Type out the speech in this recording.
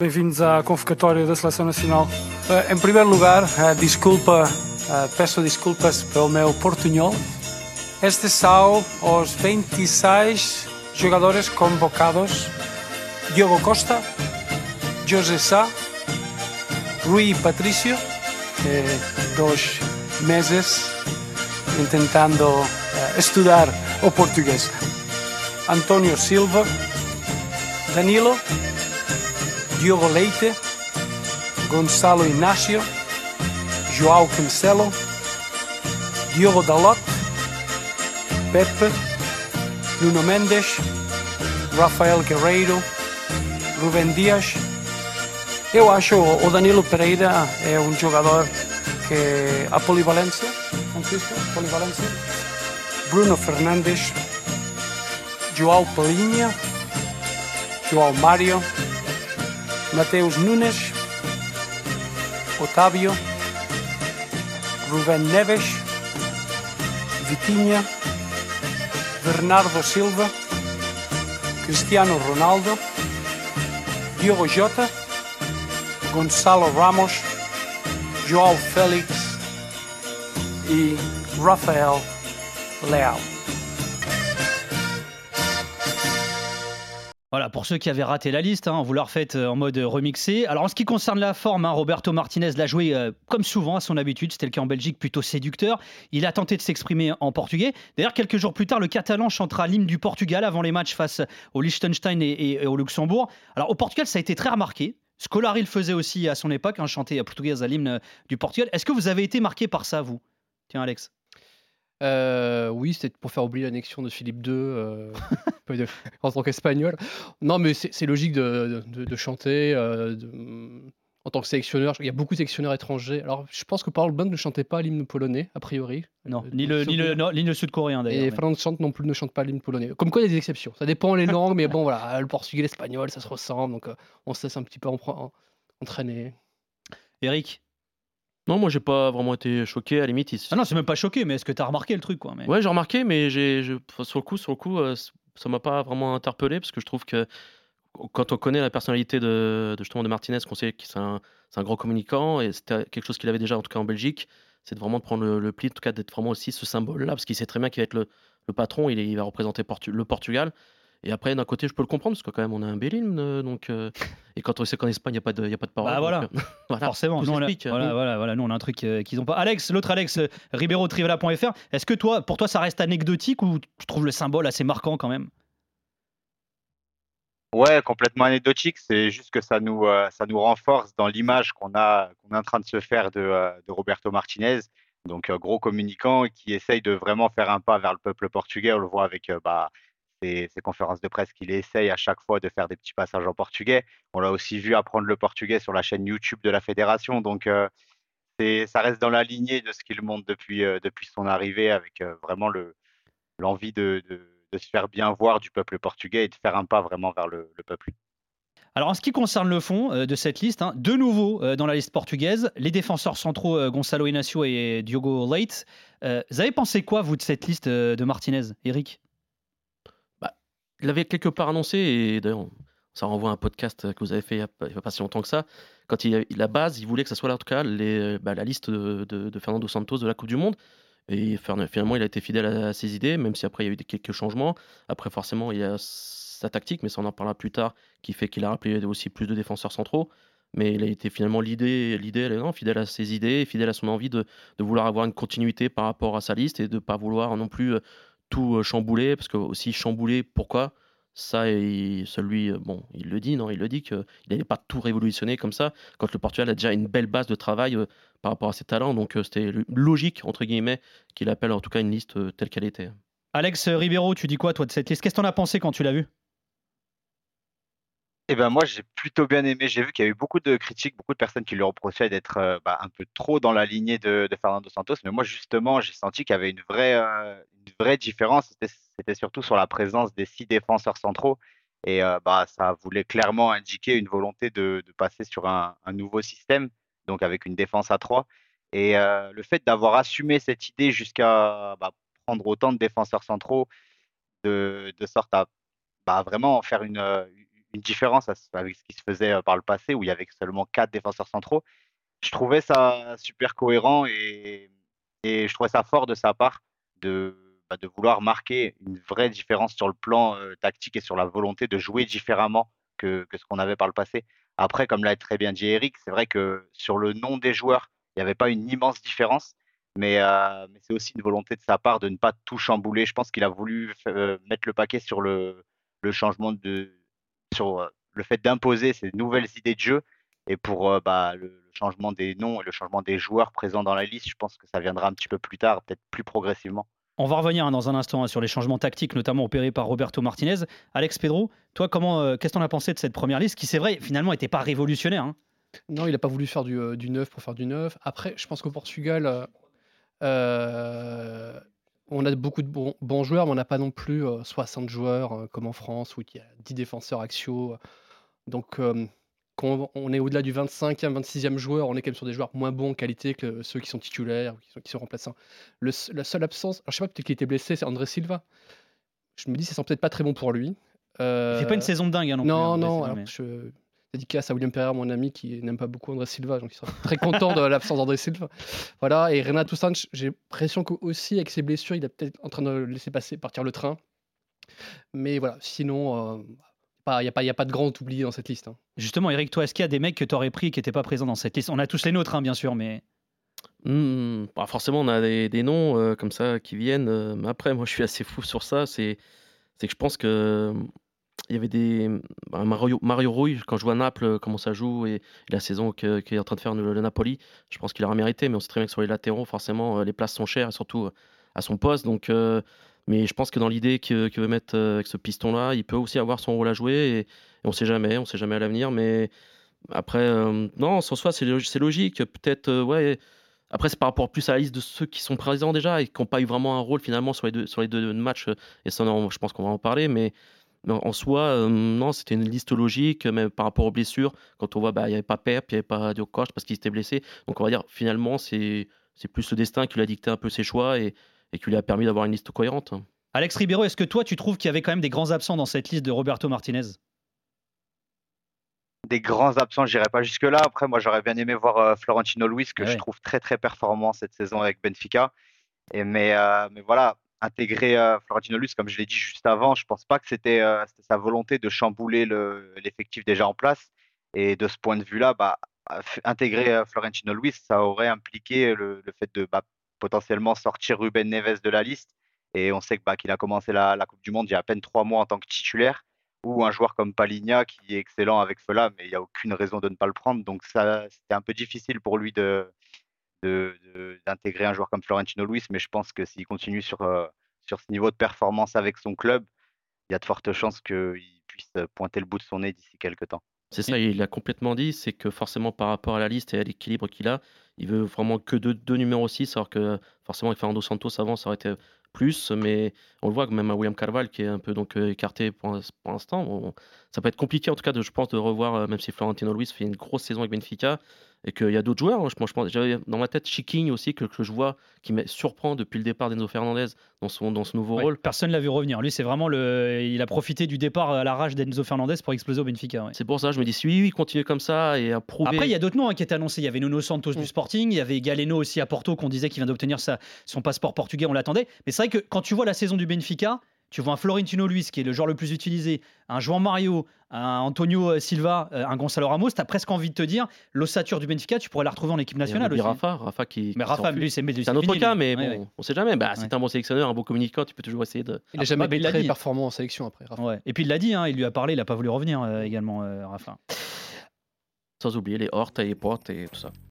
Bem-vindos à convocatória da Seleção Nacional. Eh, Em primeiro lugar, desculpa, eh, peço desculpas pelo meu portunhol. Estes são os 26 jogadores convocados. Diogo Costa, José Sá, Rui Patricio, que dois meses tentando eh, estudar o português. António Silva, Danilo, Diogo Leite, Gonçalo Inácio, João Cancelo, Diogo Dalot, Pepe, Nuno Mendes, Rafael Guerreiro, Rubem Dias. Eu acho o Danilo Pereira é um jogador que a polivalência, Francisco, polivalência. Bruno Fernandes, João Palinha, João Mário, Mateus Nunes, Otávio, Rubén Neves, Vitinha, Bernardo Silva, Cristiano Ronaldo, Diogo Jota, Gonçalo Ramos, João Félix e Rafael Leal. Voilà, pour ceux qui avaient raté la liste, hein, vous la refaites euh, en mode remixé. Alors en ce qui concerne la forme, hein, Roberto Martinez l'a joué euh, comme souvent à son habitude, c'était le cas en Belgique, plutôt séducteur. Il a tenté de s'exprimer en portugais. D'ailleurs, quelques jours plus tard, le Catalan chantera l'hymne du Portugal avant les matchs face au Liechtenstein et au Luxembourg. Alors au Portugal, ça a été très remarqué. Scolari le faisait aussi à son époque, hein, chanter à portugais à l'hymne du Portugal. Est-ce que vous avez été marqué par ça, vous? Tiens, Alex. Euh, oui, c'était pour faire oublier l'annexion de Philippe II euh, en tant qu'espagnol. Non, mais c'est logique de, de- de chanter. euh, de- en tant que sélectionneur, il y a beaucoup de sélectionneurs étrangers. Alors, je pense que Paul Bond ne chantait pas l'hymne polonais, a priori. Non, ni le, ni le, souvenir. non, ni le sud-coréen d'ailleurs. Et mais- Franz Chant non plus ne chante pas l'hymne polonais. Comme quoi, il y a des exceptions. Ça dépend les langues, mais bon, voilà, le portugais, l'espagnol, ça se ressemble. Donc, on se laisse un petit peu en- en- entraîner. Eric Non, moi j'ai pas vraiment été choqué. À la limite, il- Ah non, c'est même pas choqué, mais est-ce que tu as remarqué le truc quoi mais... ouais, j'ai remarqué, mais j'ai, je- sur le coup, sur le coup, euh, ça m'a pas vraiment interpellé parce que je trouve que quand on connaît la personnalité de, de, justement de Martinez, qu'on sait que c'est un, c'est un grand communicant et c'était quelque chose qu'il avait déjà en tout cas en Belgique, c'est de vraiment de prendre le, le pli, en tout cas d'être vraiment aussi ce symbole-là parce qu'il sait très bien qu'il va être le, le patron, il, est- il va représenter Portu- le Portugal. Et après, d'un côté, je peux le comprendre parce que quand même, on a un bel hymne, euh, donc euh, et quand on sait qu'en Espagne, il n'y a pas de, il y a pas de parole. Bah, voilà. donc, euh, voilà, Forcément, nous on, a, voilà, voilà, voilà, nous on a un truc euh, qu'ils n'ont pas. Alex, l'autre Alex, euh, Ribeiro Trivela.fr, est-ce que toi, pour toi, ça reste anecdotique ou tu trouves le symbole assez marquant quand même? Ouais, complètement anecdotique. C'est juste que ça nous, euh, ça nous renforce dans l'image qu'on a, qu'on est en train de se faire de, euh, de Roberto Martinez. Donc, euh, gros communicant qui essaye de vraiment faire un pas vers le peuple portugais. On le voit avec euh, bah, ses, ses conférences de presse qu'il essaye à chaque fois de faire des petits passages en portugais. On l'a aussi vu apprendre le portugais sur la chaîne YouTube de la fédération. Donc, euh, ça reste dans la lignée de ce qu'il montre depuis, euh, depuis son arrivée avec euh, vraiment le, l'envie de, se faire bien voir du peuple portugais et de faire un pas vraiment vers le, le peuple. Alors en ce qui concerne le fond de cette liste, hein, de nouveau dans la liste portugaise, les défenseurs centraux euh, Gonçalo Inácio et Diogo Leite. Vous avez pensé quoi, vous, de cette liste de Martinez, Eric? L'avait quelque part annoncé, et d'ailleurs, ça renvoie à un podcast que vous avez fait il n'y a, pas- il si longtemps que ça. Quand il, il- la base, il voulait que ça soit là, en tout cas les, bah, la liste de, de- Fernando Santos de la Coupe du Monde. Et finalement, il a été fidèle à, ses idées, même si après il y a eu quelques changements. Après, forcément, il y a sa tactique, mais ça on en parlera plus tard, qui fait qu'il a rappelé aussi plus de défenseurs centraux. Mais il a été finalement l'idée, l'idée, non, fidèle à ses idées, fidèle à son envie de, de vouloir avoir une continuité par rapport à sa liste et de ne pas vouloir non plus euh, tout euh, chambouler, parce que aussi chambouler, pourquoi? Ça, il, celui, euh, bon, il le dit, non, il le dit qu'il n'allait pas tout révolutionner comme ça, quand le Portugal a déjà une belle base de travail euh, par rapport à ses talents, donc c'était logique, entre guillemets, qu'il appelle en tout cas une liste telle qu'elle était. Alex Ribeiro, tu dis quoi, toi, de cette liste? Qu'est-ce que t'en as pensé quand tu l'as vu? Eh ben moi, j'ai plutôt bien aimé. J'ai vu qu'il y a eu beaucoup de critiques, beaucoup de personnes qui lui reprochaient d'être euh, bah, un peu trop dans la lignée de, Fernando Santos. Mais moi, justement, j'ai senti qu'il y avait une vraie, euh, une vraie différence. C'était, surtout sur la présence des six défenseurs centraux. Et euh, bah, ça voulait clairement indiquer une volonté de, passer sur un, nouveau système, donc avec une défense à trois. Et le fait d'avoir assumé cette idée jusqu'à bah, prendre autant de défenseurs centraux, de, de sorte à bah, vraiment en faire une, différence avec ce qui se faisait par le passé où il y avait seulement quatre défenseurs centraux. Je trouvais ça super cohérent et, je trouvais ça fort de sa part de, bah, de vouloir marquer une vraie différence sur le plan tactique et sur la volonté de jouer différemment que, ce qu'on avait par le passé. Après, comme l'a très bien dit Eric, c'est vrai que sur le nom des joueurs, il n'y avait pas une immense différence. Mais, mais c'est aussi une volonté de sa part de ne pas tout chambouler. Je pense qu'il a voulu mettre le paquet sur le changement de, sur le fait d'imposer ces nouvelles idées de jeu. Et pour bah, le, changement des noms et le changement des joueurs présents dans la liste, je pense que ça viendra un petit peu plus tard, peut-être plus progressivement. On va revenir hein, dans un instant hein, sur les changements tactiques, notamment opérés par Roberto Martinez. Alex Pedro, toi, comment, euh, qu'est-ce que tu en as pensé de cette première liste qui, c'est vrai, finalement, n'était pas révolutionnaire hein? Non, il n'a pas voulu faire du, euh, du, neuf pour faire du neuf. Après, je pense qu'au Portugal, euh, on a beaucoup de bons, joueurs, mais on n'a pas non plus 60 joueurs comme en France où il y a 10 défenseurs axiaux. Donc, quand on est au-delà du 25e, 26e joueur, on est quand même sur des joueurs moins bons en qualité que ceux qui sont titulaires, qui sont, qui sont remplaçants. la seule absence, alors je sais pas, peut-être qu'il était blessé, c'est André Silva. Je me dis, c'est peut-être pas très bon pour lui. Euh... Il fait pas une saison de dingue hein, non, non plus. Non, non. Je dédicace à William Pereira, mon ami, qui n'aime pas beaucoup André Silva, donc il sera très content de l'absence d'André Silva. Voilà, et Renato Sanches, j'ai l'impression qu'aussi avec ses blessures, il est peut-être en train de laisser passer, partir le train. Mais voilà, sinon, euh, il n'y a, pas, a pas de grand oublié dans cette liste. Hein. Justement, Eric, toi, est-ce qu'il y a des mecs que tu aurais pris qui n'étaient pas présents dans cette liste? On a tous les nôtres, hein, bien sûr, mais. Mmh, bah forcément, on a des, noms euh, comme ça qui viennent. Euh, mais après, moi, je suis assez fou sur ça. C'est que je pense que. Il y avait des. Bah, Mario, Mario Rui, quand je vois Naples, euh, comment ça joue et, la saison qu'il est en train de faire le, Napoli, je pense qu'il aura mérité. Mais on sait très bien que sur les latéraux, forcément, les places sont chères, surtout à son poste. Donc, mais je pense que dans l'idée qu'il veut mettre euh, avec ce piston-là, il peut aussi avoir son rôle à jouer. Et, on ne sait jamais, on sait jamais à l'avenir. Mais après, euh, non, sans soi, c'est logique. Peut-être, euh, ouais. Après, c'est par rapport plus à la liste de ceux qui sont présents déjà et qui n'ont pas eu vraiment un rôle finalement sur les deux, sur les deux matchs. Et ça, je pense qu'on va en parler. Mais, en soi, non, c'était une liste logique. Mais par rapport aux blessures, quand on voit, bah, il n'y avait pas Pep, il n'y avait pas Diokoch parce qu'il s'était blessé. Donc on va dire, finalement, c'est plus le destin qui lui a dicté un peu ses choix. Et, et qui lui a permis d'avoir une liste cohérente. Alex Ribeiro, est-ce que toi, tu trouves qu'il y avait quand même des grands absents dans cette liste de Roberto Martinez? Des grands absents, je n'irai pas jusque-là. Après, moi, j'aurais bien aimé voir euh, Florentino Luis, que je trouve très, très performant cette saison avec Benfica. Et mais, euh, mais voilà, intégrer euh, Florentino Luis, comme je l'ai dit juste avant, je ne pense pas que c'était sa volonté de chambouler l'effectif déjà en place. Et de ce point de vue-là, bah, intégrer Florentino Luis, ça aurait impliqué le, fait de bah, potentiellement sortir Ruben Neves de la liste. Et on sait bah, qu'il a commencé la, Coupe du Monde il y a à peine trois mois en tant que titulaire. Ou un joueur comme Paligna qui est excellent avec cela, mais il n'y a aucune raison de ne pas le prendre. Donc ça, c'était un peu difficile pour lui de, d'intégrer un joueur comme Florentino Luis, mais je pense que s'il continue sur, euh, sur ce niveau de performance avec son club, il y a de fortes chances qu'il puisse pointer le bout de son nez d'ici quelques temps. C'est ça, il a complètement dit, c'est que forcément par rapport à la liste et à l'équilibre qu'il a, il veut vraiment que deux, deux numéros 6, alors que forcément avec Fernando Santos avant, ça aurait été plus, mais on le voit que même à William Carval qui est un peu donc euh, écarté pour, pour l'instant, ça peut être compliqué en tout cas de, je pense, de revoir, euh, même si Florentino Luis fait une grosse saison avec Benfica, et qu'il y a d'autres joueurs. Hein. Je, je pense, j'avais dans ma tête Chiking aussi que, que, je vois qui me surprend depuis le départ d'Enzo Fernandez dans son dans ce nouveau rôle. Personne l'a vu revenir. Lui, c'est vraiment le, il a profité du départ à la rage d'Enzo Fernandez pour exploser au Benfica. C'est pour ça, je me dis si oui, oui, continue comme ça et prouver. Après, il y a d'autres noms hein, qui étaient annoncés. Il y avait Nuno Santos du mm. Sporting, il y avait Galeno aussi à Porto qu'on disait qu'il vient d'obtenir son passeport portugais. On l'attendait. Mais c'est vrai que quand tu vois la saison du Benfica tu vois un Florentino Luis, qui est le joueur le plus utilisé, un Juan Mario, un Antonio euh, Silva, euh, un Gonzalo Ramos, tu as presque envie de te dire l'ossature du Benfica, tu pourrais la retrouver en équipe nationale aussi. Rafa, Rafa qui. Mais Rafa, lui, c'est un autre cas, mais bon, on sait jamais. Bah, c'est un bon sélectionneur, un bon communicant, tu peux toujours essayer de. Il n'a jamais été très performant en sélection après. Rafa. Et puis il l'a dit, hein, il lui a parlé, il n'a pas voulu revenir euh, également, Rafa. Sans oublier les Hortes et les Portes et tout ça.